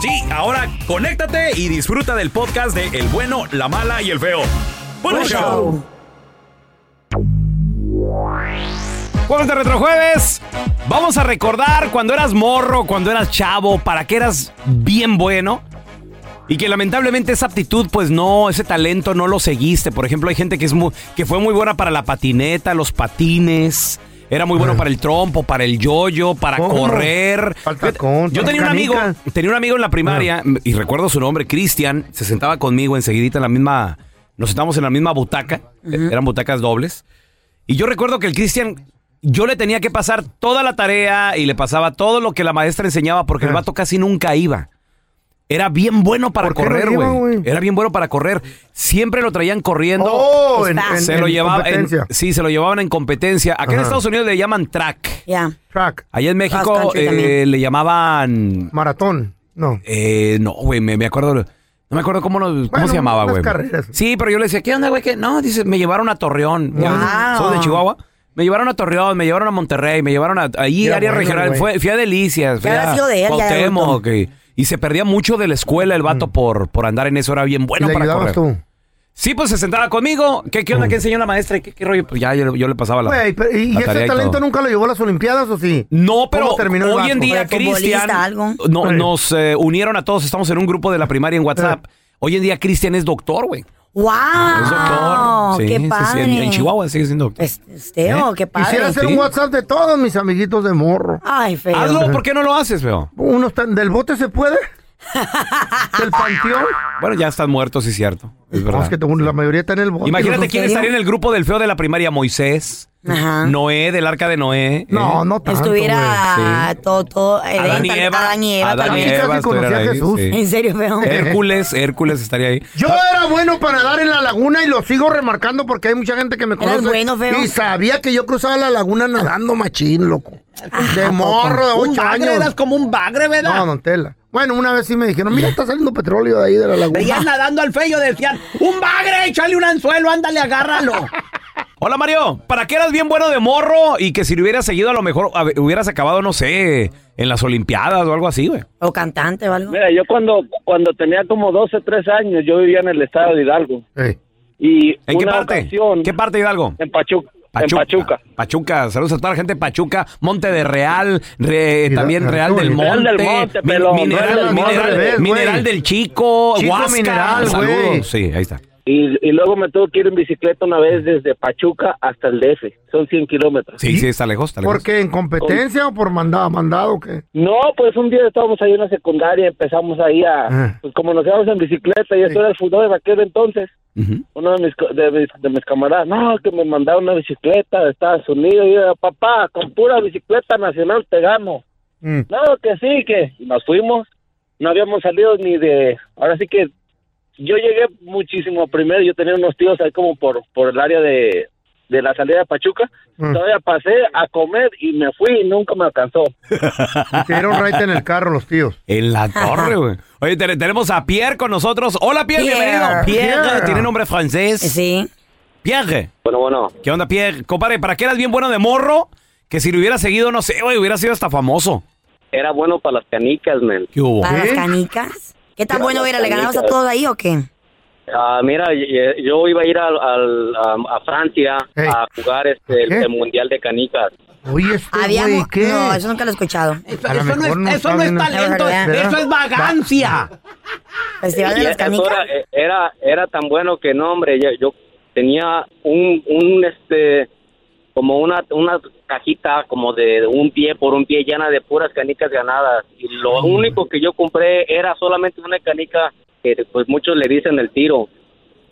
Sí, ahora conéctate y disfruta del podcast de El bueno, la mala y el feo. ¡Buen show! show. Jueves de Retrojueves. Vamos a recordar cuando eras morro, cuando eras chavo, para que eras bien bueno. Y que lamentablemente esa aptitud, pues no, ese talento no lo seguiste. Por ejemplo, hay gente que, es muy, que fue muy buena para la patineta, los patines. Era muy bueno para el trompo, para el yoyo, para ¿Cómo? correr. Tacón, Yo tenía un amigo, tenía un amigo en la primaria, y recuerdo su nombre, Cristian, se sentaba conmigo enseguidita en la misma, nos sentábamos en la misma butaca, eh, eran butacas dobles. Y yo recuerdo que el Cristian, yo le tenía que pasar toda la tarea y le pasaba todo lo que la maestra enseñaba porque el vato casi nunca iba. Era bien bueno para ¿Por qué no correr, güey. Era bien bueno para correr. Siempre lo traían corriendo. Oh, en- en- se lo en llevaba competencia. sí, se lo llevaban en competencia. Acá en. Estados Unidos le llaman track. Ya. Track, Allá en México eh, le llamaban maratón. No. eh, no, güey, me, me acuerdo. No me acuerdo cómo, lo- cómo Bueno, se llamaba, güey. carreras. Sí, pero yo le decía, ¿qué onda, güey? No, dice, me llevaron a Torreón. Wow. ¿Sos de Chihuahua? Me llevaron a Torreón, me llevaron a Monterrey, me llevaron a ahí, área bueno, regional. Fue, fui a Delicias, fui ¿Qué habrá a sido de él ya Cuauhtémoc, y se perdía mucho de la escuela el vato por, por andar en eso. Era bien bueno Mm. ¿Y le para ayudabas correr. tú? Sí, pues se sentaba conmigo. ¿Qué, qué onda? ¿Qué enseñó la maestra? ¿Qué, qué rollo? Pues ya yo, yo le pasaba la. Güey, pero- ¿y la ese talento nunca lo llevó a las Olimpiadas o sí? No, pero ¿Cómo terminó el hoy vato? en día, Fue futbolista, Cristian, algo. no, Sí. nos eh, unieron a todos. Estamos en un grupo de la primaria en WhatsApp. Hoy en día, Cristian es doctor, güey. ¡Wow! Es doctor. Sí, ¡Qué sí, sí, padre! en, en Chihuahua sigue siendo doctor. Es- Esteo, ¿Eh? qué padre. Quisiera hacer Sí. un WhatsApp de todos mis amiguitos de morro. Ay, feo. Hazlo, ¿por qué no lo haces, feo? Uno está, ¿Del bote se puede? ¿Del panteón? Bueno, ya están muertos, sí es cierto. Es No, verdad. es que te- la mayoría está en el bote. Imagínate quién estaría en el grupo del feo de la primaria. Moisés, Ajá. Noé, del arca de Noé. ¿eh? No, no tanto, Estuviera güey, todo, todo. Edén, Adán y Eva. Adán y Eva Adán y conocía a ahí, Jesús. sí. En serio, feo. Hércules, Hércules estaría ahí. Yo era bueno para nadar en la laguna y lo sigo remarcando porque hay mucha gente que me Eras conoce. bueno, feo. Y sabía que yo cruzaba la laguna nadando machín, loco. De morro, de ocho años. como un bagre, ¿verdad? No, don Tela. Bueno, una vez sí me dijeron, mira, está saliendo petróleo de ahí de la laguna. Veías nadando al feo, decían, un bagre, échale un anzuelo, ándale, agárralo. Hola Mario, ¿para qué eras bien bueno de morro y que si lo hubieras seguido a lo mejor a ver, hubieras acabado, no sé, en las Olimpiadas o algo así, güey. O cantante o algo. Mira, yo cuando, cuando tenía como 12, 13 años, yo vivía en el estado de Hidalgo. Y ¿En qué una parte? ocasión- ¿Qué parte de Hidalgo? En Pachuca. Pachuca. En Pachuca. Pachuca. Saludos a toda la gente de Pachuca. Monte de Real. re- también Real del. Monte. Real del Monte, mineral, del mineral, mineral Chico. Chico Huasca. Mineral. Saludos. Sí, ahí está. Y, y luego me tuve que ir en bicicleta una vez desde Pachuca hasta el DF. Son 100 kilómetros. Sí, sí, está lejos. Está lejos. ¿Por qué? ¿En competencia o por mandado? ¿Mandado o qué? No, pues un día estábamos ahí en la secundaria, empezamos ahí a, Ah. pues como nos íbamos en bicicleta y esto era el fútbol de aquel entonces. Uno de mis, co- de, mis, de mis camaradas, no, que me mandaron una bicicleta de Estados Unidos. Y yo, papá, con pura bicicleta nacional te gano. Mm. No, que sí, que y nos fuimos. No habíamos salido ni de. Ahora sí que yo llegué muchísimo primero. Yo tenía unos tíos ahí como por, por el área de, de la salida de Pachuca. Mm. Todavía pasé a comer y me fui y nunca me alcanzó. Y te dieron right en el carro los tíos. En la torre, güey. Oye, te- tenemos a Pierre con nosotros. Hola, Pierre, Pierre. bienvenido. Pierre, Pierre. tiene nombre francés. Sí. Pierre. Bueno, bueno. ¿Qué onda, Pierre? Compadre, ¿para qué eras bien bueno de morro? Que si lo hubiera seguido, no sé, güey, hubiera sido hasta famoso. Era bueno para las canicas, men. ¿Qué hubo? Para las ¿Qué? canicas. ¿Qué tan bueno era? ¿Le ganabas a todos ahí o qué? Ah, mira, y- yo iba a ir al, al- a, a Francia Hey. a jugar este, el, Mundial de Canicas. Oye, este Había güey, mu- ¿qué? No, eso nunca lo he escuchado. A lo mejor no está bien- talento, ¿Verdad? eso es vagancia. Festival de las eso canicas. era, era, era tan bueno que no, hombre, yo, yo tenía un, un, este, como una, una cajita como de un pie por un pie llena de puras canicas ganadas. Y lo único que yo compré era solamente una canica que pues muchos le dicen el tiro.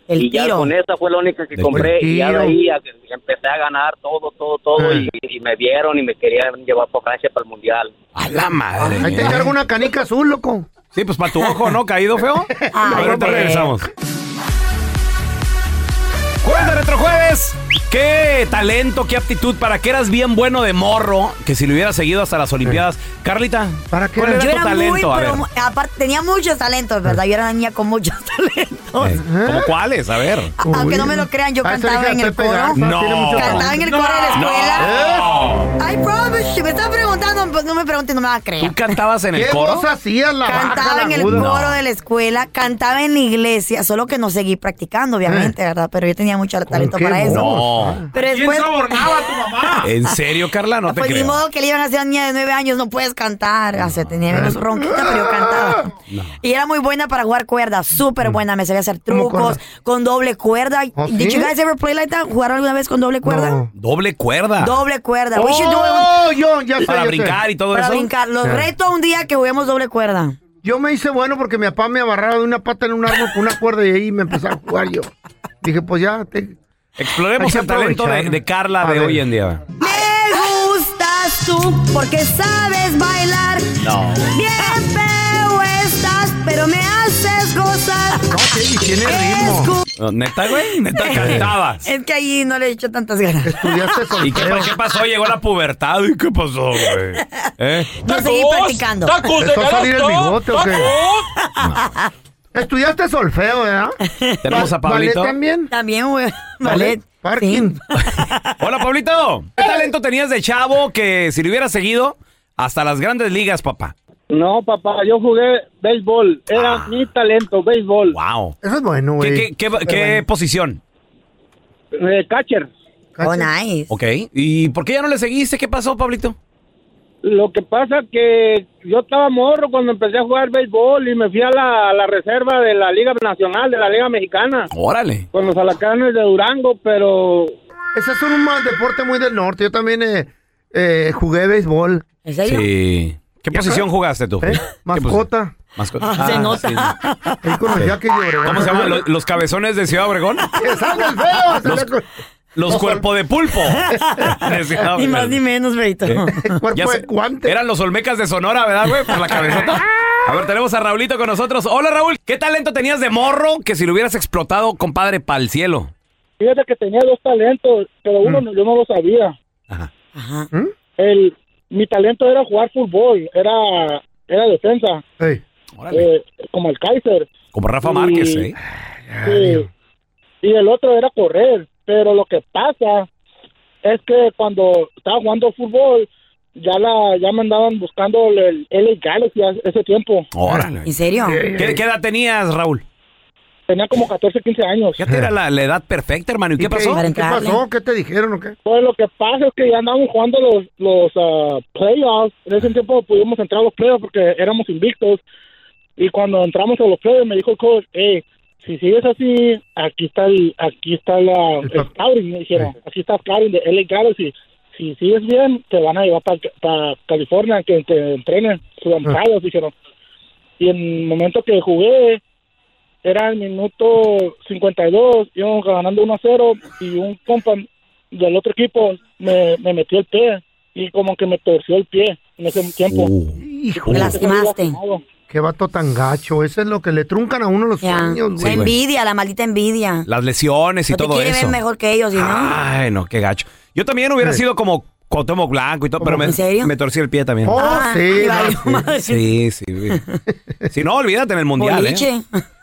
El y ya con esa fue la única que compré y ya de ahí a- empecé a ganar todo, todo, todo y, y me vieron y me querían llevar por Francia para el mundial. A la madre. Ahí te encargo una canica azul, loco. Sí, pues para tu ojo, ¿no? Caído feo. Ahorita regresamos. Jueves de Retrojueves. Qué talento, qué aptitud. ¿Para qué eras bien bueno de morro? Que si lo hubieras seguido hasta las Olimpiadas. Carlita, ¿Para qué ¿cuál era? era Yo tu era muy, talento? A ver. pero mu- aparte, tenía muchos talentos, ¿verdad? Yo era una niña con muchos talentos. Eh, ¿Cómo cuáles? A ver. Aunque no me lo crean, yo Ah, esa cantaba hija en el Pepe coro. Garza, No. tiene mucho Cantaba en talento. el coro de la escuela. Pues no me pregunten, no me van a creer. ¿Tú cantabas en el ¿Qué coro? hacías la baja, Cantaba la en el aguda? coro de la escuela, cantaba en la iglesia, solo que no seguí practicando, obviamente, ¿verdad? Pero yo tenía mucho talento para eso. No. Pero después, ¿En serio, Carla? No te pues ni creo. modo que le iban a decir a una niña de nueve años, no puedes cantar. O sea, tenía menos ronquita, pero yo cantaba. Y era muy buena para jugar cuerda, súper buena. Me sabía hacer ¿Cómo trucos con doble cuerda. ¿Oh, Did sí? you guys ever play like that? ¿Jugaron alguna vez con doble cuerda? No. Doble cuerda. Doble cuerda. We should do it Oh, yo, ya sé, Para ya sé. Brincar y todo para eso. brincar. Los Sí. reto un día que juguemos doble cuerda. Yo me hice bueno porque mi papá me agarraba de una pata en un árbol con una cuerda y ahí me empecé a jugar yo. Dije, pues ya, te... Exploremos Hay que el talento de, aprovechar. de Carla A de ver. hoy en día. Me gustas tú porque sabes bailar. No. Bien feo estás, pero me haces No, sí, y tiene ritmo. ¿Neta, güey? ¿Neta cantabas? Es que ahí no le he hecho tantas ganas. Estudiaste ¿Y qué, solfeo. pa- qué pasó? Llegó la pubertad. ¿Y qué pasó, güey? ¿Eh? No seguí practicando. ¿Empezó a salir el bigote o qué? Estudiaste solfeo, ¿verdad? Tenemos a Ba- ballet Pablito. también? También, güey. Ballet. Parking. Hola, Pablito. ¿Qué talento tenías de chavo que si lo hubieras seguido hasta las grandes ligas, papá? No, papá, yo jugué béisbol. Era mi talento, béisbol. Wow. Eso es bueno, ¿Qué, güey. qué, qué- Súper qué bueno. posición? Eh, catcher. Oh, nice. Ok. ¿Y por qué ya no le seguiste? ¿Qué pasó, Pablito? Lo que pasa que yo estaba morro cuando empecé a jugar béisbol y me fui a la, a la reserva de la Liga Nacional, de la Liga Mexicana, Órale. con los alacanes de Durango, pero Ese es un mal deporte muy del norte. Yo también eh, eh, jugué béisbol. ¿En serio? Sí. ¿Qué posición jugaste tú? ¿Eh? ¿Qué Mascota. Mascota. Ah, se nota. sí. Ahí de Obregón. ¿Cómo se llaman? ¿Los, los cabezones de Ciudad Obregón? ¡Que salga el feo! Los, los cuerpo de pulpo. Ni más ni menos, Beito. Cuerpo Ya de guante. eran los Olmecas de Sonora, ¿verdad, güey? Por la cabezota. A ver, tenemos a Raulito con nosotros. Hola, Raúl. ¿Qué talento tenías de morro que si lo hubieras explotado, compadre, pa'l cielo? fíjate que tenía dos talentos, pero uno Mm. no- yo no lo sabía. Ajá. Ajá. El, mi talento era jugar fútbol, era, era defensa, Ey. Órale. eh, como el Kaiser. Como Rafa y- Márquez, ¿eh? Sí. Y el otro era correr. Pero lo que pasa es que cuando estaba jugando fútbol, ya la ya me andaban buscando el LA Galaxy ese tiempo. Órale. ¿En serio? ¿Qué, qué edad tenías, Raúl? Tenía como 14, 15 años. Ya era la, la edad perfecta, hermano. ¿Y qué pasó? ¿Qué pasó? ¿Qué te dijeron o qué? Pues lo que pasa es que ya andábamos jugando los, los ah, playoffs. En ese tiempo pudimos entrar a los playoffs porque éramos invictos. Y cuando entramos a los playoffs me dijo el coach, hey, si sigues así, aquí está el, aquí está la, el scouting, me dijeron. Aquí está el scouting de LA Galaxy. Si sigues bien, te van a llevar para California, que te entrenen sudamericanos, dijeron. Y en el momento que jugué, era el minuto 52, íbamos ganando 1 a 0 y un compa del otro equipo me, me metió el pie y como que me torció el pie en ese tiempo. Hijo. Me lastimaste. Qué vato tan gacho. Eso es lo que le truncan a uno los Ya. sueños, La güey. envidia, la maldita envidia. Las lesiones y No todo eso. ver mejor que ellos, ¿y no? Ay, no, qué gacho. Yo también hubiera Sí. sido como Cuauhtémoc Blanco y todo, pero me, me torcí el pie también. Oh, Ah, sí, no, sí. Sí, sí. Si no, olvídate en el mundial, ¿eh?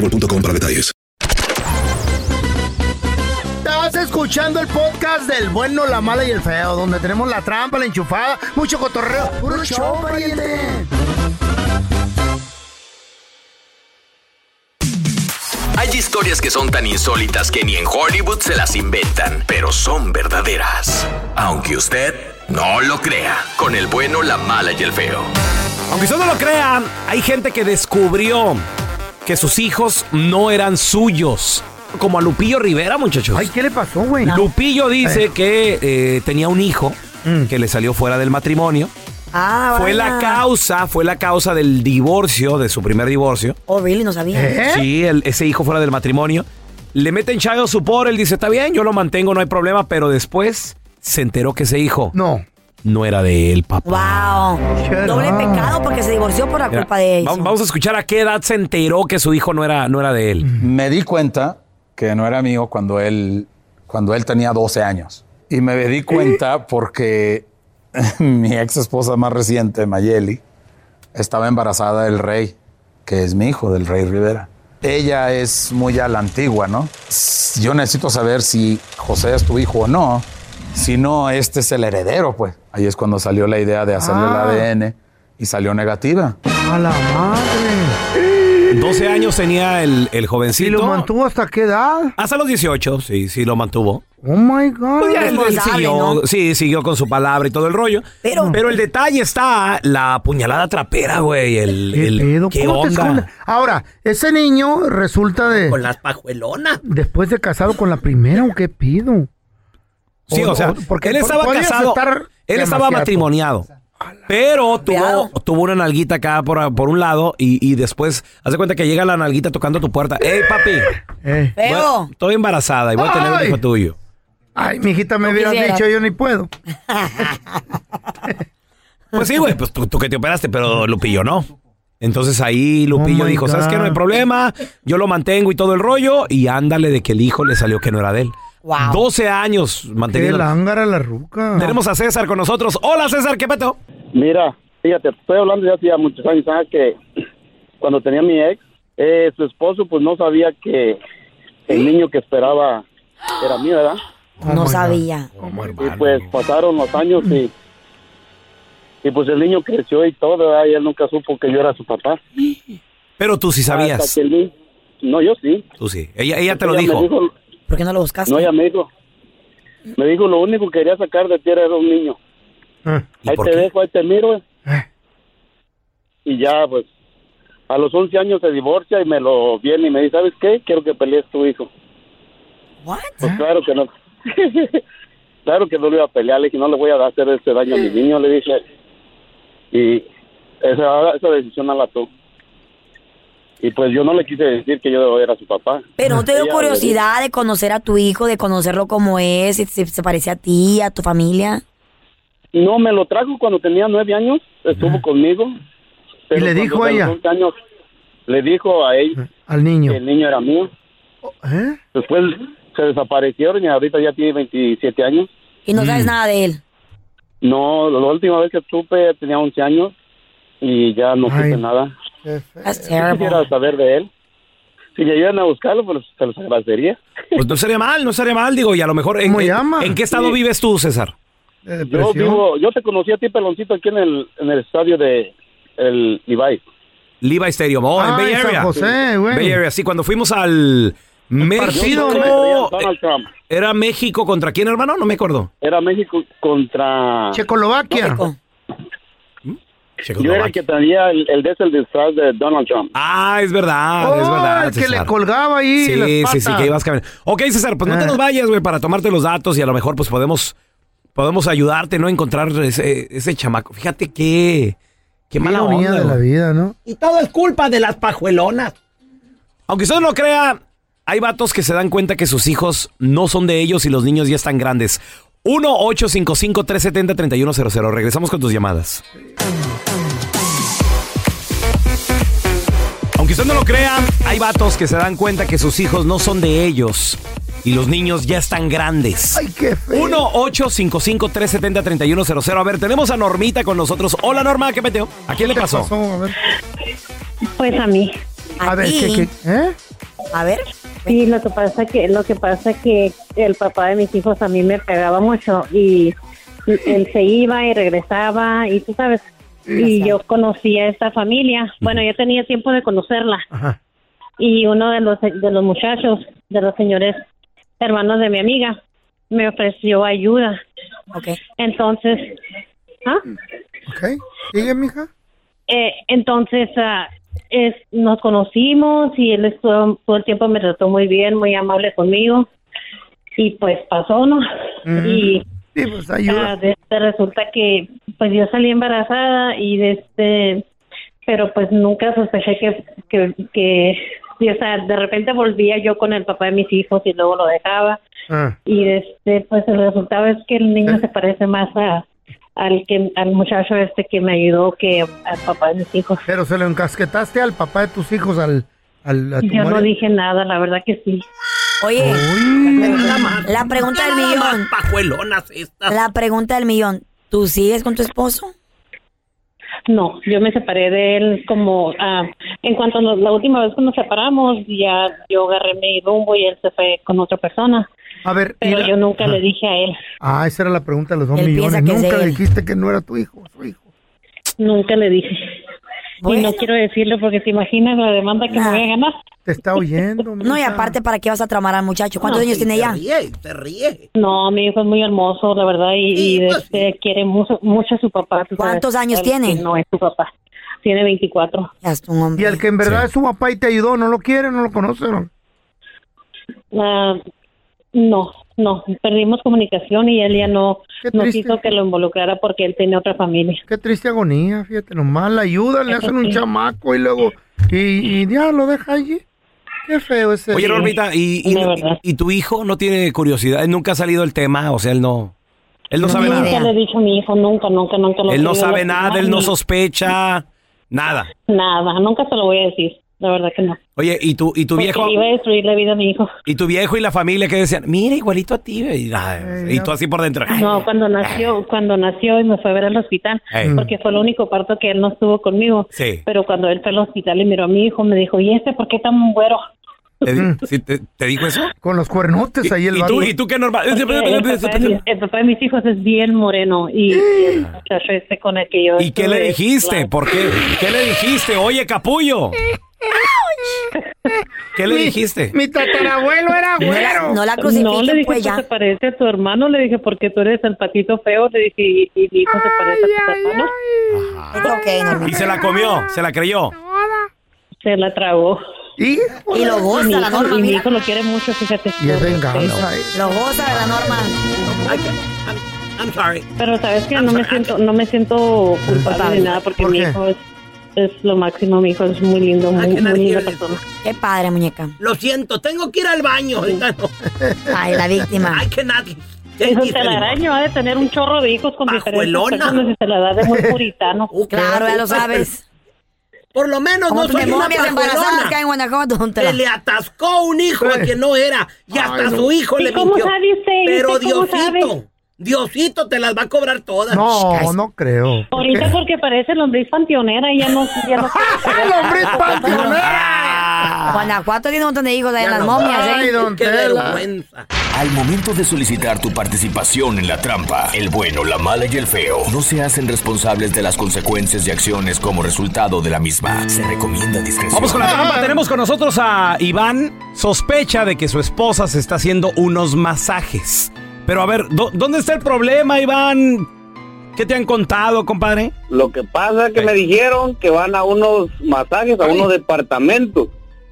boostmobile.com para detalles. Estás escuchando el podcast del bueno, la mala y el feo, donde tenemos la trampa, la enchufada, mucho cotorreo. ¡Puro show, pariente! Hay historias que son tan insólitas que ni en Hollywood se las inventan, pero son verdaderas. Aunque usted no lo crea, con el bueno, la mala y el feo. Aunque usted no lo crea, hay gente que descubrió que sus hijos no eran suyos. Como a Lupillo Rivera, muchachos. Ay, ¿qué le pasó, güey? Lupillo dice Eh. que eh, tenía un hijo que le salió fuera del matrimonio. Ah, Fue la causa, fue la causa del divorcio, de su primer divorcio. Oh, really, no sabía. ¿Eh? Sí, el- ese hijo fuera del matrimonio. Le meten child support, él dice, está bien, yo lo mantengo, no hay problema, pero después se enteró que ese hijo no, no era de él, papá. Wow. Doble pecado porque se divorció por la Mira, culpa de va- eso. Vamos a escuchar a qué edad se enteró que su hijo no era, no era de él. Me di cuenta que no era mío cuando él, cuando él tenía 12 años. Y me di cuenta porque mi ex esposa más reciente, Mayeli, estaba embarazada del rey, que es mi hijo, del rey Rivera. Ella es muy a la antigua, ¿no? Yo necesito saber si José es tu hijo o no. Si no, este es el heredero, pues. Ahí es cuando salió la idea de hacerle Ah. el ADN y salió negativa. A la madre. 12 años tenía el, el ¿Y jovencito. lo mantuvo hasta qué edad? Hasta los 18, sí, sí lo mantuvo. Oh my God. Pues ya él, él Responsable, siguió, ¿no? sí, siguió con su palabra y todo el rollo. Pero- el detalle está la puñalada trapera, güey. El, ¿Qué el- pedo? ¿qué ¿Cómo te onda? Ahora, ese niño resulta de. Con las pajuelonas. Después de casado con la primera, ¿o qué pido? Sí, o, sea, porque él estaba casado. estar Él estaba matrimoniado. Pero tuvo, tuvo una nalguita acá por, por un lado y, y después, haz de cuenta que llega la nalguita tocando tu puerta. ¡Ey, papi! Eh. Feo. Estoy embarazada y voy a tener un hijo tuyo. Ay, mijita, me No hubieras dicho, yo ni puedo. Pues sí, güey, pues tú, tú que te operaste, pero Lupillo no. Entonces ahí Lupillo Oh dijo, ¿sabes qué? No hay problema, yo lo mantengo y todo el rollo. Y ándale de que el hijo le salió que no era de él. 12 años Qué manteniendo. lángara la ruca. Tenemos a César con nosotros. Hola César, ¿qué peto? Mira, fíjate, estoy hablando ya hacía muchos años, ¿sabes? Que cuando tenía mi ex, eh, su esposo pues no sabía que el niño que esperaba era mío, ¿verdad? No sabía. Y pues pasaron los años y, y pues el niño creció y todo, ¿verdad? Y él nunca supo que yo era su papá. Pero tú sí sabías. Hasta que el ni- No, yo sí. Tú sí. Ella, ella te lo Ella dijo. ¿Por qué no lo buscaste? No, ella me dijo. Me dijo, lo único que quería sacar de ti era un niño. Ahí por te qué? dejo, ahí te miro. Y ya, pues, a los 11 años se divorcia y me lo viene y me dice, ¿sabes qué? Quiero que pelees tu hijo. Pues claro que no. claro que no le iba a pelear. Le dije, no le voy a hacer ese daño a mi niño, le dije. Y esa, esa decisión la tú. Y pues yo no le quise decir que yo era su papá. Pero no te dio curiosidad de conocer a tu hijo, de conocerlo como es, si se, se parece a ti, a tu familia. No, me lo trajo cuando tenía nueve años, estuvo conmigo. pero le dijo a ella? 11 años, le dijo a ella Al niño. que el niño era mío. ¿Eh? Después se desaparecieron y ahorita ya tiene 27 años. Y no Mm. sabes nada de él. No, la última vez que supe tenía 11 años y ya no supe nada. That's Si terrible. quisiera saber de él. Si me ayudan a buscarlo, pues se los agradecería. Pues no sería mal, no sería mal, digo, y a lo mejor. ¿En, en- ¿en qué estado Sí. vives tú, César? Yo vivo, yo te conocí a ti, peloncito, aquí en el, en el estadio de el Levi. Levi Stadium, oh, en Ah, Bay en San Area. José, güey. Bay Area, sí, cuando fuimos al México. Donald Trump. ¿Era México contra quién, hermano? No me acuerdo. Era México contra... Checoslovaquia. Yo era el que traía el, el el disfraz de Donald Trump. Ah, es verdad, es Oh, verdad. el que César. le colgaba ahí Sí, las sí, sí, que ibas caminando. Ok, César, pues no te Ah. nos vayas, güey, para tomarte los datos y a lo mejor pues podemos, podemos ayudarte, ¿no? A encontrar ese, ese chamaco. Fíjate qué, qué mala onda. de la vida, ¿no? Y todo es culpa de las pajuelonas. Aunque usted no lo crea, hay vatos que se dan cuenta que sus hijos no son de ellos y los niños ya están grandes. 1-855-370-3100. Regresamos con tus llamadas. Aunque usted no lo crea, hay vatos que se dan cuenta que sus hijos no son de ellos y los niños ya están grandes. Ay, qué feo. 1-855-370-3100. A ver, tenemos a Normita con nosotros. Hola, Norma, ¿qué meteo? ¿A quién le pasó? A ver. Pues a mí. A ver, ¿qué, qué? ¿Eh? A ver. Sí, lo que pasa que lo que pasa que el papá de mis hijos a mí me pegaba mucho y él se iba y regresaba y tú sabes y yo conocí a esta familia. Bueno, yo tenía tiempo de conocerla y uno de los de los muchachos de los señores hermanos de mi amiga me ofreció ayuda. Okay. Entonces, ¿ah? Ok. ¿Sigue, mija? Eh, entonces, ah, es, nos conocimos y él estuvo, todo el tiempo me trató muy bien, muy amable conmigo. Y pues pasó, ¿no? Y Sí, pues ayuda. ah, este, resulta que pues yo salí embarazada y de este, pero pues nunca sospeché que, que, que y, o sea, de repente volvía yo con el papá de mis hijos y luego lo dejaba. Ah. Y este, pues el resultado es que el niño se parece más a, al que al muchacho este que me ayudó que al papá de mis hijos. Pero se lo encasquetaste al papá de tus hijos, al, al a tu Yo no marido? dije nada, la verdad que sí. Oye, la pregunta del millón. La pregunta del millón. ¿Tú sigues con tu esposo? No, yo me separé de él como ah, en cuanto nos- la última vez que nos separamos, ya yo agarré mi rumbo y él se fue con otra persona. A ver, Pero la- yo nunca Ajá. le dije a él, Ah, esa era la pregunta de los dos Él millones. Nunca le dijiste que no era tu hijo, su hijo. nunca le dije. Y no quiero decirlo porque te imaginas la demanda que me voy a ganar. Te está oyendo. No, y aparte, ¿para qué vas a tramar al muchacho? ¿Cuántos No, años sí, tiene ya? ríe, se ríe. No, mi hijo es muy hermoso, la verdad, y, y, este, quiere mucho, mucho a su papá. tú sabes. ¿Cuántos años tiene? No es su papá. Tiene 24. Y el que en verdad es su papá y te ayudó, ¿no lo quiere, no lo conoce? no? Ah, no, no, perdimos comunicación y él ya no, no quiso que lo involucrara porque él tenía otra familia. Qué triste agonía, fíjate nomás, la ayuda, le Eso hacen un sí. chamaco y luego, y, y ya lo deja allí. Qué feo ese. Oye. Normita, ¿y, y, y tu hijo no tiene curiosidad? ¿Él nunca ha salido el tema? O sea, él no... Él no sabe nunca nada. le he dicho a mi hijo, nunca, nunca, nunca. lo Él no sabe nada, él no sospecha nada. Nada, nunca se lo voy a decir, la verdad que no. Oye, ¿y tu, y tu Porque viejo? iba a destruir la vida a mi hijo. ¿Y tu viejo y la familia que decían? Mira, igualito a ti. Y, nada, y tú así por dentro. No, cuando nació, cuando nació y me fue a ver al hospital, Ey. porque fue el único parto que él no estuvo conmigo. Sí. Pero cuando él fue al hospital y miró a mi hijo, me dijo, ¿y este por qué tan güero? ¿Te, di- sí, te- te dijo eso? Con los cuernotes ahí el ¿Y tú. ¿Y tú qué normal? El, papá de mis, el papá de mis hijos es bien moreno y, y el muchacho este con el que yo ¿Y qué le dijiste? ¿Por qué? ¿Qué le dijiste? Oye, capullo. ¿Qué le Mi- dijiste? Mi tatarabuelo era güero. No la No, crucifiquen, le dije pues que ya. se parece a tu hermano, le dije porque tú eres el patito feo, le dije y, y mi hijo se parece a tu hermano. Es Y se la comió, se la creyó. Se la tragó. ¿Y? Y lo goza mi la hijo- norma, y mi hijo lo quiere mucho, fíjate. Y es venganza. Lo goza de la norma. I'm sorry. Pero sabes que no me siento, no me siento culpable ni nada porque ¿Por mi hijo es, es lo máximo, mi hijo es muy lindo, muy, muy linda persona. Qué padre, muñeca. Lo siento, tengo que ir al baño. ahorita no. Ay, la víctima. Cannot take Eso this telaraño ha de tener un chorro de hijos con diferentes Pajuelona. personas y se la da de muy puritano. Claro, ya lo sabes. Por lo menos Como no soy una que hay en Guanajuato, Se le atascó un hijo a que no era y hasta Ay, no. su hijo ¿Y le cómo mintió. sabe usted? ¿Y Pero cómo Diosito, sabe? Diosito te las va a cobrar todas. No, no creo. ¿Por Ahorita qué? porque parece lombriz panteonera y ya no, ya no ¡Lombriz Guanajuato tiene un montón de hijos ahí en las momias, Ay, ¿eh? don Qué vergüenza. Al momento de solicitar tu participación en la trampa, el bueno, la mala y el feo no se hacen responsables de las consecuencias y acciones como resultado de la misma. Se recomienda discreción. Vamos con la trampa. Tenemos con nosotros a Iván. Sospecha de que su esposa se está haciendo unos masajes. Pero a ver, ¿dó- ¿dónde está el problema, Iván? ¿Qué te han contado, compadre? Lo que pasa es que me dijeron que van a unos masajes, a unos departamentos.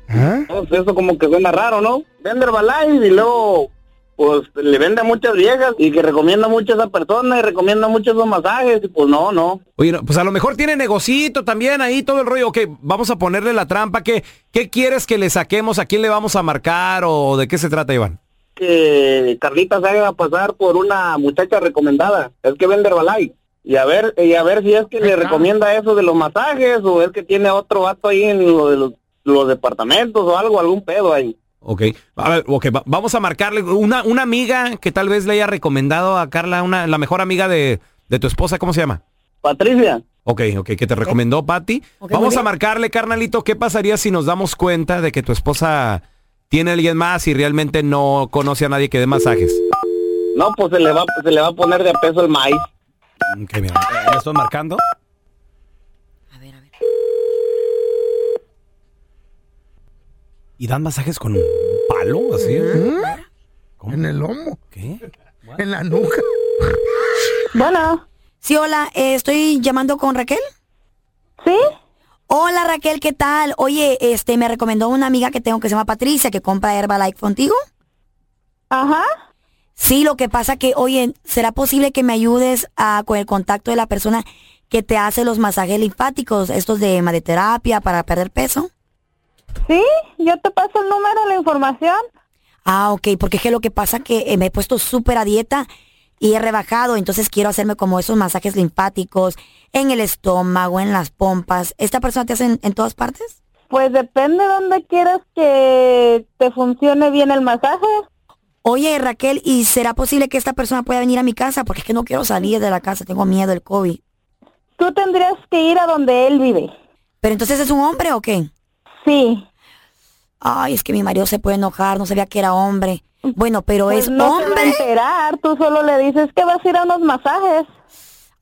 Entonces, eso como que suena raro, ¿no? Vende Herbalife y luego pues le vende a muchas viejas y que recomienda mucho a esa persona y recomienda mucho esos masajes y pues no, no. Oye, no, pues a lo mejor tiene negocito también ahí, todo el rollo. Ok, vamos a ponerle la trampa. ¿Qué, ¿Qué quieres que le saquemos? ¿A quién le vamos a marcar? ¿O de qué se trata, Iván? Que Carlita se haga pasar por una muchacha recomendada. Es que vende Herbalife. Y a ver, y a ver si es que le recomienda eso de los masajes o es que tiene otro vato ahí en lo de los, los departamentos o algo, algún pedo ahí. Ok, a ver, ok, va- vamos a marcarle una, una amiga que tal vez le haya recomendado a Carla, una, la mejor amiga de, de tu esposa, ¿cómo se llama? Patricia. Ok, ok, que te recomendó Patty. Ok, Vamos a marcarle, carnalito, ¿qué pasaría si nos damos cuenta de que tu esposa tiene a alguien más y realmente no conoce a nadie que dé masajes? No, pues se le va, se le va a poner de peso el maíz. Ok, mira, ¿me estoy marcando? ¿Y dan masajes con un palo así? En el lomo. ¿Qué? En la nuca. Bueno. Sí, hola, eh, estoy llamando con Raquel. ¿Sí? Hola Raquel, ¿qué tal? Oye, este, me recomendó una amiga que tengo que se llama Patricia, que compra Herbalife contigo. Ajá. Sí, lo que pasa que, oye, ¿será posible que me ayudes a, con el contacto de la persona que te hace los masajes linfáticos, estos de madeterapia para perder peso? Sí, yo te paso el número, la información. Ah, ok, porque es que lo que pasa que eh, me he puesto súper a dieta y he rebajado, entonces quiero hacerme como esos masajes linfáticos en el estómago, en las pompas. ¿Esta persona te hace en, en todas partes? Pues depende de dónde quieras que te funcione bien el masaje. Oye, Raquel, ¿y será posible que esta persona pueda venir a mi casa? Porque es que no quiero salir de la casa, tengo miedo del COVID. Tú tendrías que ir a donde él vive. ¿Pero entonces es un hombre o qué? Sí. Ay, es que mi marido se puede enojar, no sabía que era hombre. Bueno, pero Pues es no se va a hombre. enterar, tú solo le dices que vas a ir a unos masajes.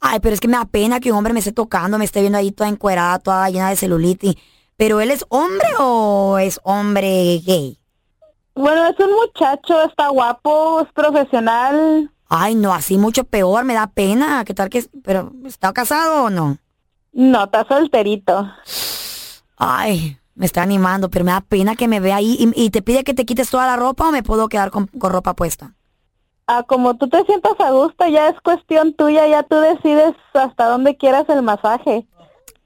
Ay, pero es que me da pena que un hombre me esté tocando, me esté viendo ahí toda encuerada, toda llena de celulitis. ¿Pero él es hombre o es hombre gay? Bueno, es un muchacho, está guapo, es profesional. Ay, no, así mucho peor, me da pena. ¿Qué tal que... ¿Pero está casado o no? No, está solterito. Ay, me está animando, pero me da pena que me vea ahí. ¿Y, y te pide que te quites toda la ropa o me puedo quedar con, con ropa puesta? A como tú te sientas a gusto, ya es cuestión tuya, ya tú decides hasta dónde quieras el masaje.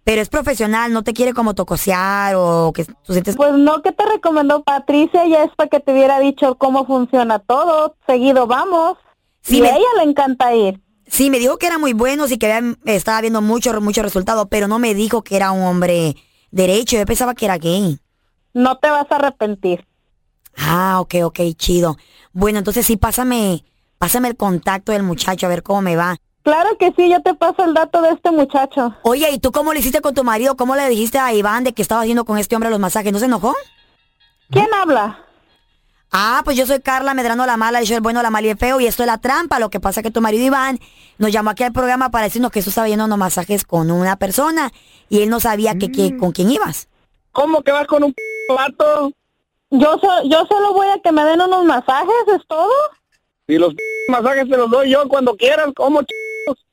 Pero es profesional, no te quiere como tocosear o que tú sientes... Pues no, que te recomendó Patricia, ya es para que te hubiera dicho cómo funciona todo, seguido vamos. Sí, y me- a ella le encanta ir. Sí, me dijo que era muy bueno y que había- estaba viendo mucho, mucho resultado, pero no me dijo que era un hombre derecho. Yo pensaba que era gay. No te vas a arrepentir. Ah, ok, ok, chido. Bueno, entonces sí, pásame, pásame el contacto del muchacho a ver cómo me va. Claro que sí, yo te paso el dato de este muchacho. Oye, ¿y tú cómo le hiciste con tu marido? ¿Cómo le dijiste a Iván de que estaba haciendo con este hombre los masajes? ¿No se enojó? ¿Quién habla? Ah, pues yo soy Carla Medrano la mala, yo el bueno, la mala y el feo, y esto es la trampa. Lo que pasa es que tu marido Iván nos llamó aquí al programa para decirnos que tú estabas yendo unos masajes con una persona y él no sabía que, que- con quién ibas. ¿Cómo que vas con un vato? Yo, so- yo solo voy a que me den unos masajes, ¿es todo? Y los masajes te los doy yo cuando quieras, ¿cómo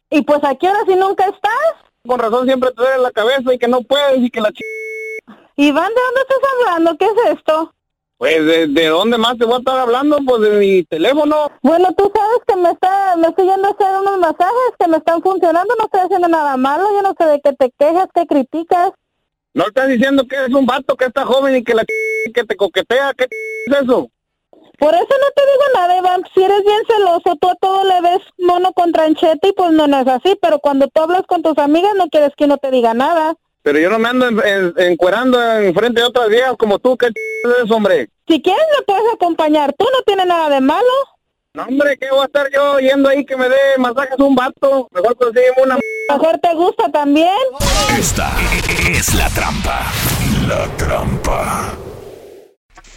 ¿Y pues a qué hora si nunca estás? Con razón siempre te duele la cabeza y que no puedes y que la ch... Iván, ¿de dónde estás hablando? ¿Qué es esto? Pues, ¿de, de dónde más te voy a estar hablando? Pues de mi teléfono. Bueno, tú sabes que me está, me estoy yendo a hacer unos masajes que me están funcionando, no estoy haciendo nada malo, yo no sé de qué te quejas, qué criticas. No estás diciendo que es un vato que está joven y que la ch... que te coquetea, ¿qué ch... es eso? Por eso no te digo nada, Iván, si eres bien celoso, tú a todo le ves mono con tranchete y pues no, no es así, pero cuando tú hablas con tus amigas no quieres que uno te diga nada. Pero yo no me ando en- en- encuerando en frente de otras viejas como tú, ¿qué ch... es eso, hombre? Si quieres me puedes acompañar, tú no tienes nada de malo. No, hombre, ¿qué voy a estar yo yendo ahí que me dé masajes a un vato? Mejor consígueme una... Mejor te gusta también. Esta es la trampa. La trampa.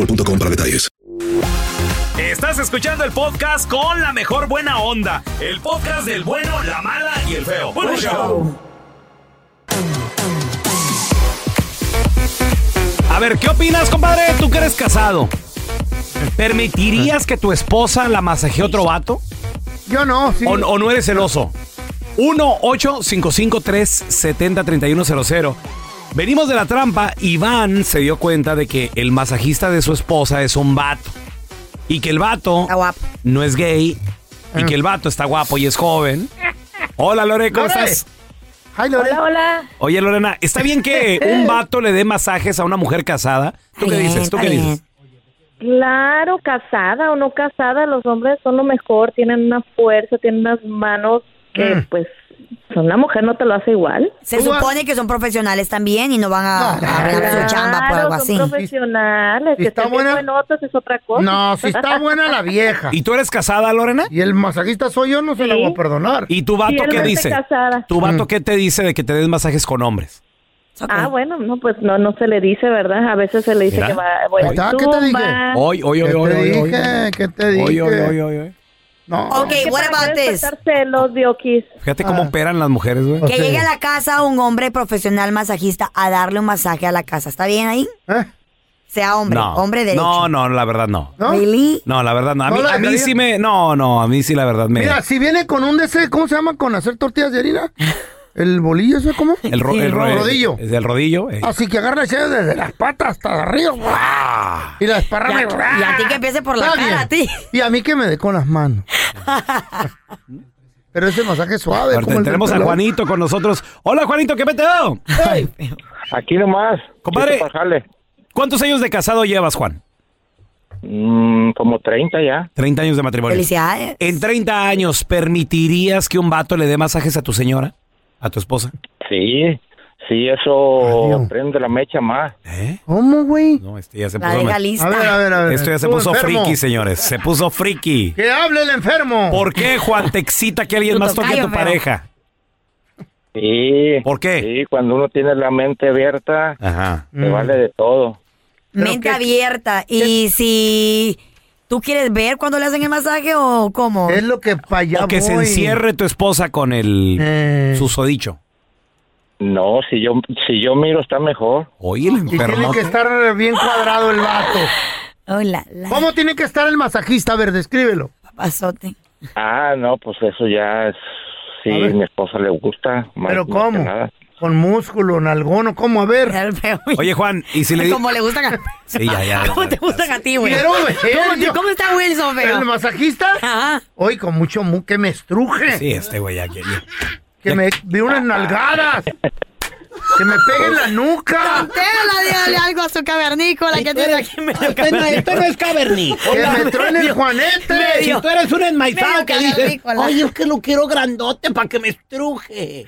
boostmobile.com para detalles. Estás escuchando el podcast con la mejor buena onda. El podcast del bueno, la mala y el feo. Bueno, show. A ver, ¿qué opinas, compadre? Tú que eres casado. ¿Permitirías que tu esposa la masajee otro vato? Yo no, sí. ¿O, o no eres celoso? 1-855-370-3100. Venimos de la trampa. Iván se dio cuenta de que el masajista de su esposa es un vato. Y que el vato no es gay. Y que el vato está guapo y es joven. Hola, Lore, ¿cómo Lore. estás? Hola, hola. Oye, Lorena, ¿está bien que un vato le dé masajes a una mujer casada? ¿Tú qué dices? ¿Tú qué dices? Claro, casada o no casada, los hombres son lo mejor, tienen una fuerza, tienen unas manos que Mm. pues una mujer no te lo hace igual. Se supone que son profesionales también y no van a, su chamba por algo así. son profesionales. Si que está buena- es otra cosa. No, si está buena la vieja. ¿Y tú eres casada, Lorena? Y el masajista soy yo, no se la voy a perdonar. ¿Y tu vato qué dice? casada. ¿Tu Mm. vato qué te dice de que te des masajes con hombres? Ah, bueno, no, pues no, no se le dice, ¿verdad? A veces se le dice que va, voy a ¿qué te dije? Zumba. Hoy, hoy, hoy, ¿Qué hoy, te hoy, hoy. dije? ¿Qué te dije? Hoy, hoy, hoy, hoy, hoy. No. Ok, what about this? celos. Fíjate cómo operan las mujeres, güey. Que llegue a la casa un hombre profesional masajista a darle un masaje a la casa. ¿Está bien ahí? Sea hombre, No, hombre derecho. no, no, la verdad no. ¿No? Really? No, la verdad no. A ¿No mí, a mí sí me... No, no, a mí sí la verdad me... Mira, si viene con un de ese, ¿cómo se llama? Con hacer tortillas de harina. ¿El bolillo ese cómo? El, ro- Sí, el ro- rodillo. Es del rodillo. eh. Así que agarra chave desde las patas hasta arriba. ¡guau! Y la desparrama. Y a- y a ti que empiece por la Está cara, bien. a ti. Y a mí que me dé con las manos. Pero ese masaje suave. Ahorita como el del tenemos a pelón. Juanito con nosotros. Hola, Juanito, ¿qué peteo? Aquí nomás. Compadre. listo para jale. ¿Cuántos años de casado llevas, Juan? Mm, como 30 ya. 30 años de matrimonio. Felicidades. En 30 años, ¿permitirías que un vato le dé masajes a tu señora? ¿A tu esposa? Sí, sí, eso prende la mecha más. ¿Cómo, güey? No, este ya se La puso... deja ma- lista. A ver, a ver, a ver. Esto ya se Tú puso enfermo. friki, señores. Se puso friki. Que hable el enfermo. ¿Por qué, Juan, te excita que alguien más toque a tu feo. pareja? Sí. ¿Por qué? Sí, cuando uno tiene la mente abierta, Ajá. te vale de todo. Mente qué- abierta. Y si tú quieres ver cuando le hacen el masaje o cómo. Es lo que para allá O que se encierre tu esposa con el Eh. susodicho. No, si yo si yo miro está mejor. Oye, el Y tiene que estar bien cuadrado el vato. Hola, la ¿Cómo tiene que estar el masajista? A ver, descríbelo. papazote. Ah, no, pues eso ya es sí, A mi esposa le gusta. Más, ¿Pero más cómo? que nada. Con músculo, nalgono, ¿cómo? A ver. Oye, Juan, ¿y si le di- Como le gustan a... Sí, ya, ya. ¿Cómo te gustan a ti, güey? Quiero ¿Cómo, yo- cómo está Wilson, feo? ¿El masajista? Ajá. Hoy con mucho mu que me estruje. Sí, este güey ya quiere. Que me dé unas nalgadas. Que me pegue en la nuca. Tela, dígale algo a su cavernícola que tiene aquí medio Este no, no es cavernícola. Que me truene el juanete. Si tú eres un enmaizado que dices, oye, es que lo quiero grandote para que me estruje.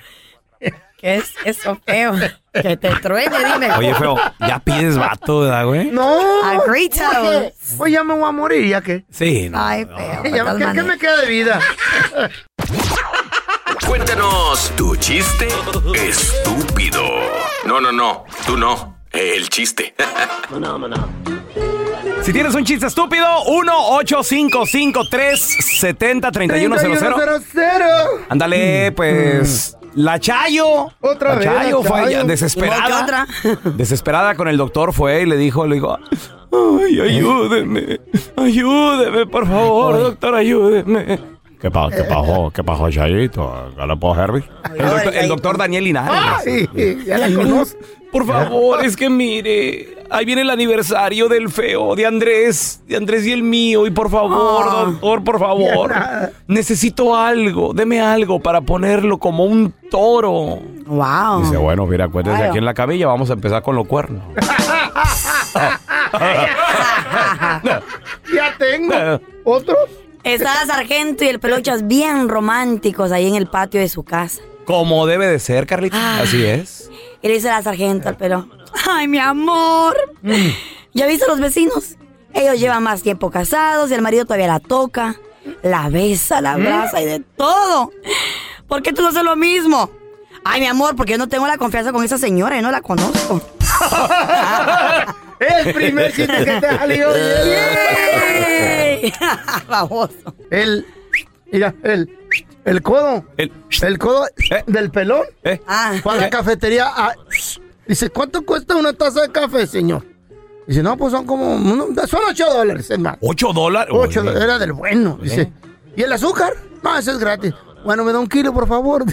¿Qué es eso, feo? Que te truene, dime. Oye, feo, ya pides vato, ¿verdad, güey? No. Porque, Pues ya me voy a morir, ¿ya qué? Sí, no. Ay, feo. ¿qué, qué me queda de vida? Cuéntanos tu chiste estúpido. No, no, no, tú no. El chiste. Si tienes un chiste estúpido, 1-855-370-3100. Ándale, pues. La Chayo. Otra la vez, Chayo la fue Chayo. desesperada. ¿Qué otra? Desesperada con el doctor fue y le dijo, le dijo, ay, ayúdeme, ayúdeme, por favor, doctor, ayúdeme. ¿Qué, pa qué pasó? ¿Qué pasó, Chayito? ¿Qué le puedo servir? El doctor, el doctor Daniel Linares. Ay, ya la conozco. Por favor, es que mire, ahí viene el aniversario del feo, de Andrés, de Andrés y el mío, y por favor, Ah. doctor, por favor, necesito algo, deme algo para ponerlo como un toro. Wow. Dice, bueno, mira, acuérdese Claro. aquí en la camilla, vamos a empezar con los cuernos. Ya tengo. ¿Otro? Está la sargento y el peluchas bien románticos ahí en el patio de su casa. Como debe de ser, Carlita. Ah. Así es. Y le dice la sargento al pelo, ay, mi amor. ¿Ya viste a los vecinos? Ellos llevan más tiempo casados y el marido todavía la toca, la besa, la abraza y de todo. ¿Por qué tú no haces lo mismo? Ay, mi amor, porque yo no tengo la confianza con esa señora, yo no la conozco. El primer chiste que te salió. Baboso. El. Mira, el. El codo. El- El codo ¿Eh? del pelón. ¿Eh? Ah, Fue a la cafetería. a- dice, ¿cuánto cuesta una taza de café, señor? Dice, no, pues son como. son ocho dólares, es más. ¿Ocho dólares? Ocho, Oye. era del bueno. Dice, ¿y el azúcar? No, ese es gratis. Bueno, me da un kilo, por favor.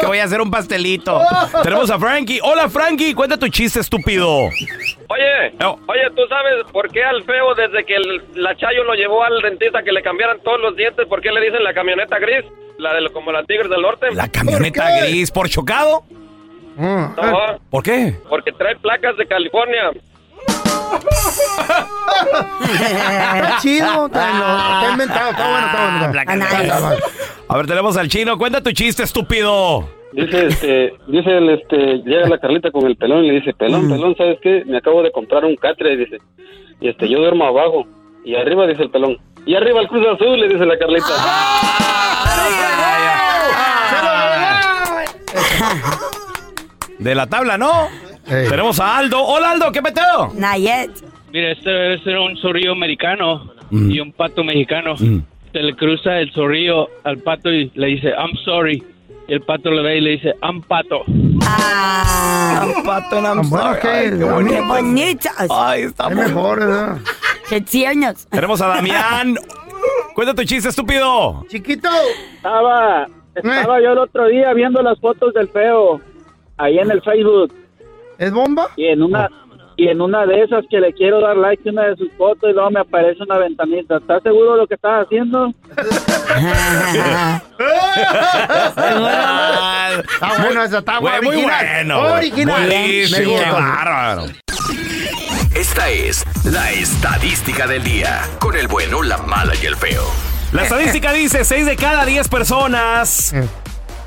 que voy a hacer un pastelito. Tenemos a Frankie. Hola, Frankie, cuenta tu chiste estúpido. Oye, No. oye, ¿tú sabes por qué al feo desde que el- la Chayo lo llevó al dentista que le cambiaran todos los dientes? ¿Por qué le dicen la camioneta gris? La de como la Tigres del Norte. La camioneta gris por chocado. No, ¿Por qué? porque trae placas de California. Está chido, está, inventado, está bueno, está bueno. está bueno. Está bueno. A ver, tenemos al chino. Cuenta tu chiste, estúpido. Dice, este, dice el, este, llega la Carlita con el pelón y le dice, pelón, pelón, ¿sabes qué? Me acabo de comprar un catre, dice, y este, yo duermo abajo, y arriba, dice el pelón, y arriba el Cruz Azul, le dice la Carlita. De la tabla, ¿no? Tenemos a Aldo. Hola, Aldo, ¿qué peteo? Nayet. Mira, este debe ser un zorrillo americano Mm. y un pato mexicano. Se le cruza el zorrillo al pato y le dice, I'm sorry. Y el pato le ve y le dice, I'm pato. Ah. I'm pato and I'm Bueno, sorry. ¿qué? Ay, qué bonito. Qué bonitas. Ay, está Es muy- mejor, ¿verdad? Qué tiernos. Tenemos a Damián. Cuenta tu chiste, estúpido. Chiquito. Estaba, estaba yo el otro día viendo las fotos del feo ahí en el Facebook. ¿Es bomba? Y en una y en una de esas que le quiero dar like a una de sus fotos y luego me aparece una ventanita. ¿Estás seguro de lo que estás haciendo? Está bueno, esa está Güey, muy original. bueno. Original. Buenísimo, Me qué gusta. bárbaro. Esta es la estadística del día. Con el bueno, la mala y el feo. La estadística dice, 6 de cada 10 personas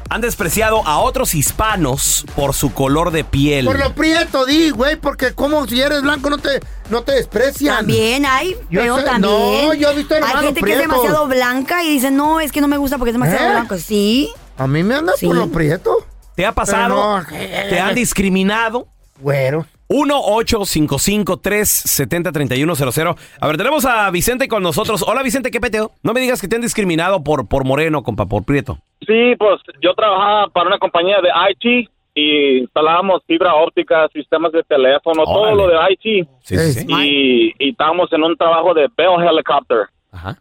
han despreciado a otros hispanos por su color de piel. Por lo prieto, di, güey, porque como si eres blanco no te, no te desprecian. También hay, Yo pero sé- también. No, yo he visto Hay gente que es demasiado blanca y dice, no, es que no me gusta porque es demasiado ¿Eh? blanco. Sí. A mí me anda Sí. por lo prieto. ¿Te ha pasado? No. ¿Te han discriminado? Güero. 1-855-370-3100. A ver, tenemos a Vicente con nosotros. Hola, Vicente, ¿qué peteo? No me digas que te han discriminado por, por moreno, compa, por prieto. Sí, pues yo trabajaba para una compañía de IT y instalábamos fibra óptica, sistemas de teléfono, todo lo de IT. Sí, sí, sí. Y, y estábamos en un trabajo de Bell Helicopter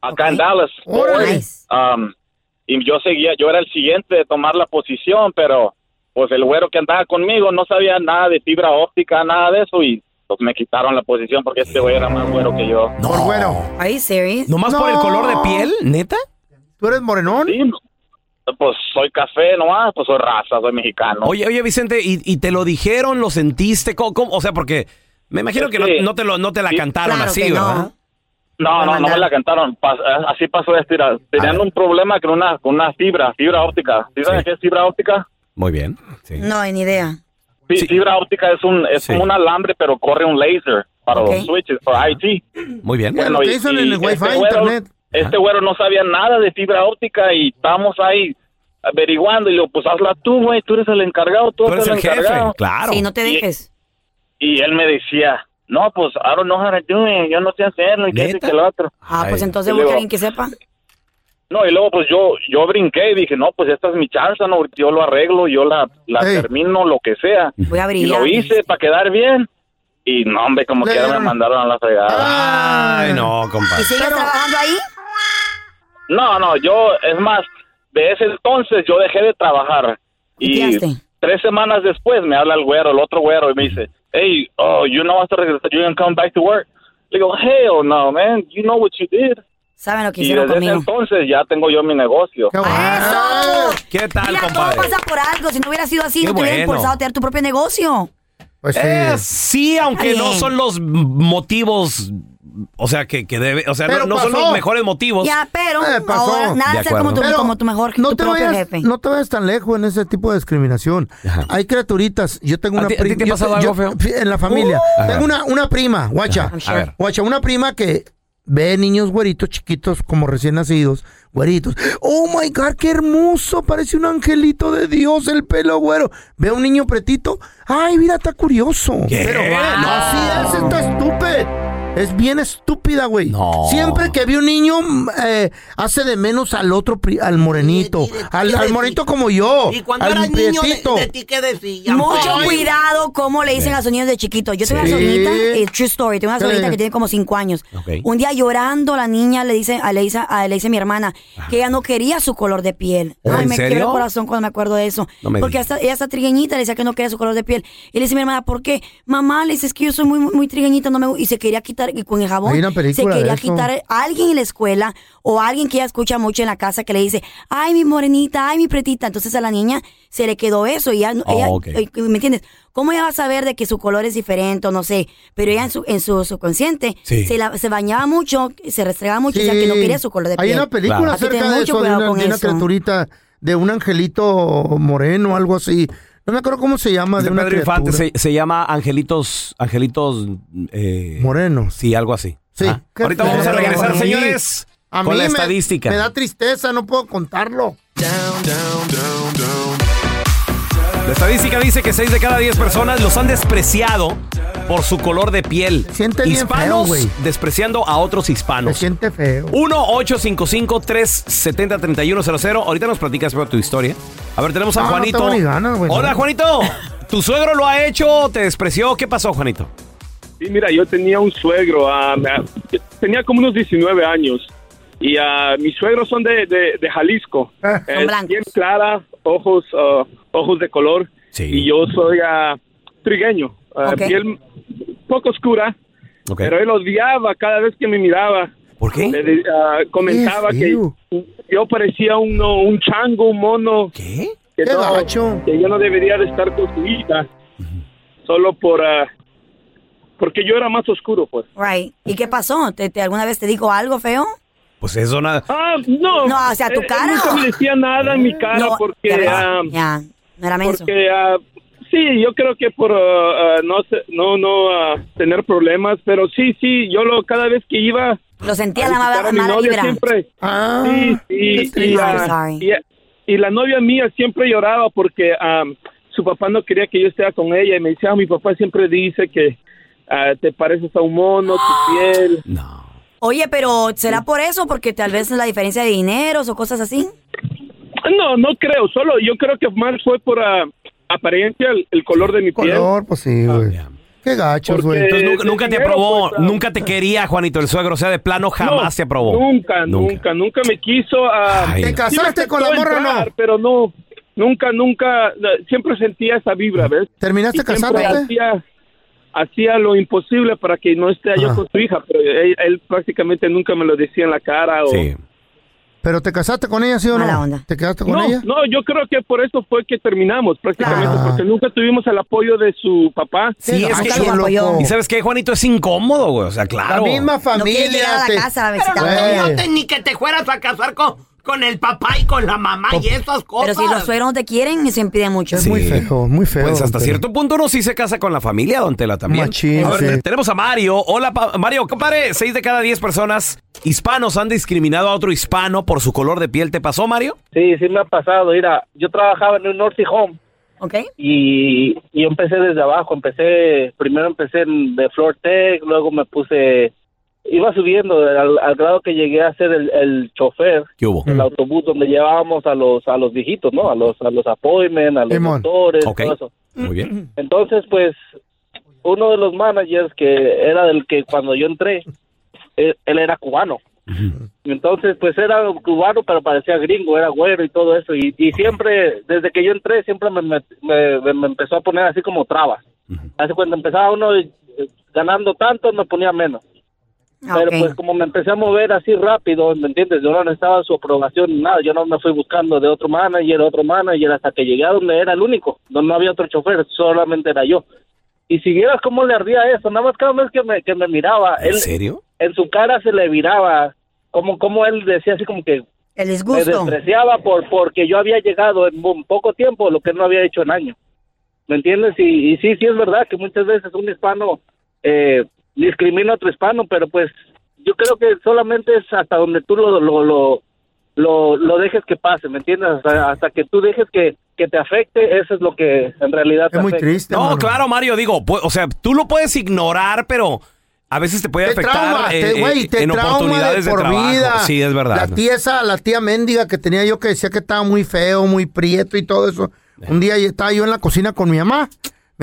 acá en Dallas. Órale. Um, y yo seguía, yo era el siguiente de tomar la posición, pero pues el güero que andaba conmigo no sabía nada de fibra óptica, nada de eso y pues me quitaron la posición porque este güey era más güero que yo. Por güero. Are you serious? ¿Nomás por el color de piel? ¿Neta? ¿Tú eres morenón? Sí, pues soy café nomás, pues soy raza, soy mexicano. Oye, oye, Vicente, ¿y, y te lo dijeron, lo sentiste? ¿Cómo, cómo? O sea, porque me imagino que no, Sí. no te, lo, no te la Sí. cantaron Claro así. ¿verdad? No, no, no me la cantaron. Pas- eh, así pasó esto. Tenían un problema con una, con una fibra, fibra óptica. ¿Sí sabes qué es fibra óptica? Muy bien. No, ni idea. Sí, Fibra óptica es un es Sí. como un alambre, pero corre un laser para los switches, para IT. Muy bien. Bueno, y- te dicen en el Wi-Fi, este internet. Este güero no sabía nada de fibra óptica y estábamos ahí averiguando y le digo, pues hazla tú, güey, tú eres el encargado, tú, Tú eres el jefe, encargado. claro. Sí, no te Y- dejes. Y él me decía, no, pues I don't know how to do it, yo no sé hacerlo y que eso y que lo otro. Ah, pues entonces Y busca alguien que sepa. No, y luego pues yo yo brinqué y dije, no, pues esta es mi chance, no, yo lo arreglo, yo la, la termino, lo que sea. Voy a Y brillar. lo hice para quedar bien. Y no, hombre, como quiera me mandaron a la fregada. Ay, no, compa. ¿Y sigues trabajando ahí? No, no, yo, es más, de ese entonces yo dejé de trabajar. Y tres semanas después me habla el güero, el otro güero, y me dice, hey, oh, you know hasta regresar, you gonna come back to work? Le digo, hell no, man, you know what you did. Saben lo que Y hicieron desde ese conmigo. entonces ya tengo yo mi negocio. ¿Qué tal, Mira, compadre? todo pasa por algo. Si no hubiera sido así, Qué no te hubiera bueno. impulsado a tener tu propio negocio. Pues Eh, sí, aunque Está no son los motivos, o sea, que, que debe, o sea, no, Pero no son los mejores motivos. Ya, pero Eh, pasó. ahora nada ser como tu, acuerdo. como tu mejor, no tu te propio vayas, jefe. No te vayas tan lejos en ese tipo de discriminación. Hay criaturitas. Yo tengo ¿A una prima. te ha pasado algo feo? En la familia. Uh. tengo una, una prima, guacha. A ver. Guacha, una prima que ve niños güeritos chiquitos como recién nacidos. Güeritos. Oh my God, qué hermoso. Parece un angelito de Dios el pelo güero. Ve a un niño pretito. Ay, mira, está curioso. ¿Qué? Pero No. así es, está estúpido. Es bien estúpida, güey. No. Siempre que ve un niño, mm, eh, hace de menos al otro, pri- al morenito. Al, al morenito como yo. Y cuando al eras niño, de, prietito. de ti, ¿qué decían? Mucho Ay. cuidado cómo le dicen a los niños de chiquito. Yo tengo una Sí. sobrinita, eh, true story, tengo una Sí. sobrinita que tiene como cinco años. Ok. Un día llorando, la niña le dice, a, le dice, a- le dice a mi hermana que ella no quería su color de piel. ¿Oh, Ay, en me serio? quiebra el corazón cuando me acuerdo de eso. No me Porque digas. hasta, ella está trigueñita, le decía que no quería su color de piel. Y le dice a mi hermana, ¿por qué? Mamá, le dice, es que yo soy muy, muy trigueñita no me, gu-". y se quería quitar quitar y con el jabón. Se quería quitar a alguien en la escuela o a alguien que ella escucha mucho en la casa que le dice, ay, mi morenita, ay, mi pretita. Entonces a la niña se le quedó eso y ella, Oh, ella- eh, ¿me entiendes? ¿Cómo ella va a saber de que su color es diferente o no sé? Pero ella en su, en su subconsciente Sí. se, la- se bañaba mucho, se restregaba mucho, o sea Sí. que no quería su color de piel. Hay una película que acerca de mucho eso, de una, con de una criaturita, de un angelito moreno, algo así. No me acuerdo cómo se llama, de De una Pedro Infante se, se llama Angelitos, Angelitos eh, Morenos. Sí, algo así. Sí. Ah, Ahorita vamos a regresar, a mí- señores, a con mí la me- estadística. Me da tristeza, no puedo contarlo. La estadística dice que 6 de cada 10 personas los han despreciado por su color de piel. Siente bien Hispanos feo, güey. despreciando a otros hispanos. Se siente feo. 1-855-370-3100. Ahorita nos platicas sobre tu historia. A ver, tenemos a No, no Juanito. tengo ni ganas, güey, Hola, no. Juanito. ¿Tu suegro lo ha hecho? ¿Te despreció? ¿Qué pasó, Juanito? Sí, mira, yo tenía un suegro, ah, tenía como unos 19 años y ah, mis suegros son de, de, de Jalisco. Eh, bien clara, ojos ah, ojos de color y yo soy ah, trigueño, ah, Ok. piel poco oscura, pero él odiaba cada vez que me miraba. ¿Por qué? Le de- ah, comentaba Qué que yo parecía un, un chango, un mono. ¿Qué? Que, Qué no- que yo no debería de estar con su hija. Solo por... ah, porque yo era más oscuro, pues. Right. ¿Y qué pasó? ¿Te, te- alguna vez te dijo algo feo? Pues eso nada. Ah, no. No, o sea, tu él cara. nunca me decía nada en mi cara No, porque... ya ves, ah, ya, no era menso. porque ah, sí, yo creo que por ah, ah, no no no ah, tener problemas, pero sí, sí, yo lo cada vez que iba Lo sentía a la mala, a mi mala novia vibra. siempre Ah, sí, sí, y, la novia mía siempre lloraba porque ah, su papá no quería que yo esté con ella y me decía, "Ah, mi papá siempre dice que ah, te pareces a un mono, tu piel. Oye, pero ¿será por eso? Porque tal vez la diferencia de dineros o cosas así. No, no creo, solo yo creo que más fue por ah, apariencia el, el color de mi piel. Color, pues sí, güey. Qué gachos, güey. Entonces nunca, nunca te dinero, aprobó, pues, ah. nunca te quería, Juanito, el suegro. O sea, de plano jamás No, te aprobó. Nunca, nunca, nunca, me quiso. ah, Ay. ¿Te sí casaste con la morra o no? Pero no, nunca, nunca, siempre sentía esa vibra, ¿ves? ¿Terminaste casándote? Hacía, hacía lo imposible para que no esté yo con su hija, pero él, él prácticamente nunca me lo decía en la cara. O... Sí. ¿Pero te casaste con ella, sí o no? ¿Te quedaste con No, ella? no, yo creo que por eso fue que terminamos prácticamente, Ah. porque nunca tuvimos el apoyo de su papá. Sí, es que. ¿Y sabes qué, Juanito? Es incómodo, güey. O sea, claro. Pero no te- ni que te fueras a casar con, con el papá y con la mamá y esas cosas. Pero si los suegros no te quieren, se impide mucho. Es muy feo, muy feo. Pues hasta cierto punto uno sí se casa con la familia, don Tela, también. Machín, A ver, sí. tenemos a Mario. Hola, pa- Mario, compadre. Seis de cada diez personas hispanos han discriminado a otro hispano por su color de piel. ¿Te pasó, Mario? Sí, sí me ha pasado. Mira, yo trabajaba en un Norty Home. Ok. Y, y yo empecé desde abajo. Empecé, primero empecé en, de Floor Tech, luego me puse, iba subiendo al, al grado que llegué a ser el, el chofer del autobús donde llevábamos a los a los viejitos, ¿no? A los a los appointments, a los doctores, Ok. todo eso. Muy bien. Entonces, pues, uno de los managers que era del que cuando yo entré, él, él era cubano. Entonces, pues era cubano, pero parecía gringo, era güero y todo eso. Y, y siempre, desde que yo entré, siempre me, me, me- me empezó a poner así como trabas. Así cuando empezaba uno eh, ganando tanto, me ponía menos. Pero ok. pues como me empecé a mover así rápido, ¿me entiendes? Yo no necesitaba su aprobación ni nada. Yo no me fui buscando de otro manager, otro manager, hasta que llegué a donde era el único, donde no había otro chofer, solamente era yo. Y si vieras cómo le ardía eso, nada más cada vez que me, que me miraba, ¿En él, serio? en su cara se le viraba, como, como él decía así como que El me disgusto. despreciaba por porque yo había llegado en un poco tiempo lo que él no había hecho en años. ¿Me entiendes? Y, y sí, sí es verdad que muchas veces un hispano eh, discrimina a otro hispano, pero pues yo creo que solamente es hasta donde tú lo, lo, lo, lo, lo dejes que pase, ¿me entiendes? Hasta, hasta que tú dejes que, que te afecte, eso es lo que en realidad te afecta. No, claro, Mario, digo, o sea, tú lo puedes ignorar, pero a veces te puede Te afectar trauma, eh, te, eh, te en trauma oportunidades de de, por trabajo. vida. Sí, es verdad. La tía esa, la tía mendiga que tenía yo que decía que estaba muy feo, muy prieto y todo eso. Un día estaba yo en la cocina con mi mamá.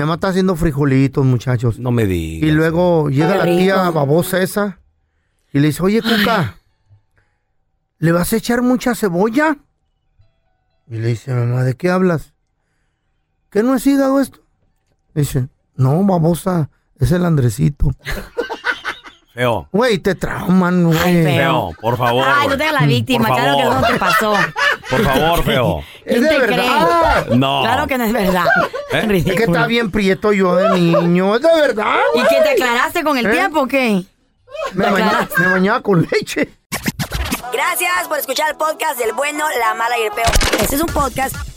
Mi mamá está haciendo frijolitos, muchachos. No me digas. Y luego llega la tía babosa esa y le dice, oye, Cuca, ¿le vas a echar mucha cebolla? Y le dice, mamá, ¿de qué hablas? ¿Qué no es hígado esto? Dice, no, babosa, es el Andresito. Feo. Güey, te trauman, güey. Ay, Feo, por favor. Ay, no te hagas la víctima, Por claro que favor. no te pasó. Por favor, feo. Es de te verdad. No. Claro que no es verdad. ¿Eh? Es que está bien prieto yo de niño. Es de verdad, ¿Y que te aclaraste con el ¿Eh? tiempo o qué? Me, ¿Te baña- aclaraste? me bañaba con leche. Gracias por escuchar el podcast del bueno, la mala y el peor. Este es un podcast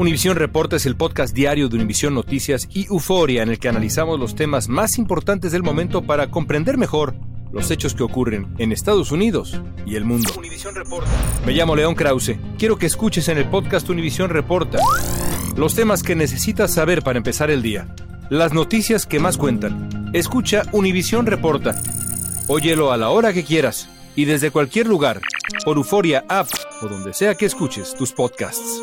Univisión Reporta es el podcast diario de Univisión Noticias y Euforia en el que analizamos los temas más importantes del momento para comprender mejor los hechos que ocurren en Estados Unidos y el mundo. Me llamo León Krause. Quiero que escuches en el podcast Univisión Reporta los temas que necesitas saber para empezar el día. Las noticias que más cuentan. Escucha Univisión Reporta. Óyelo a la hora que quieras y desde cualquier lugar por Euforia App o donde sea que escuches tus podcasts.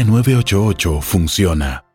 línea 988 funciona.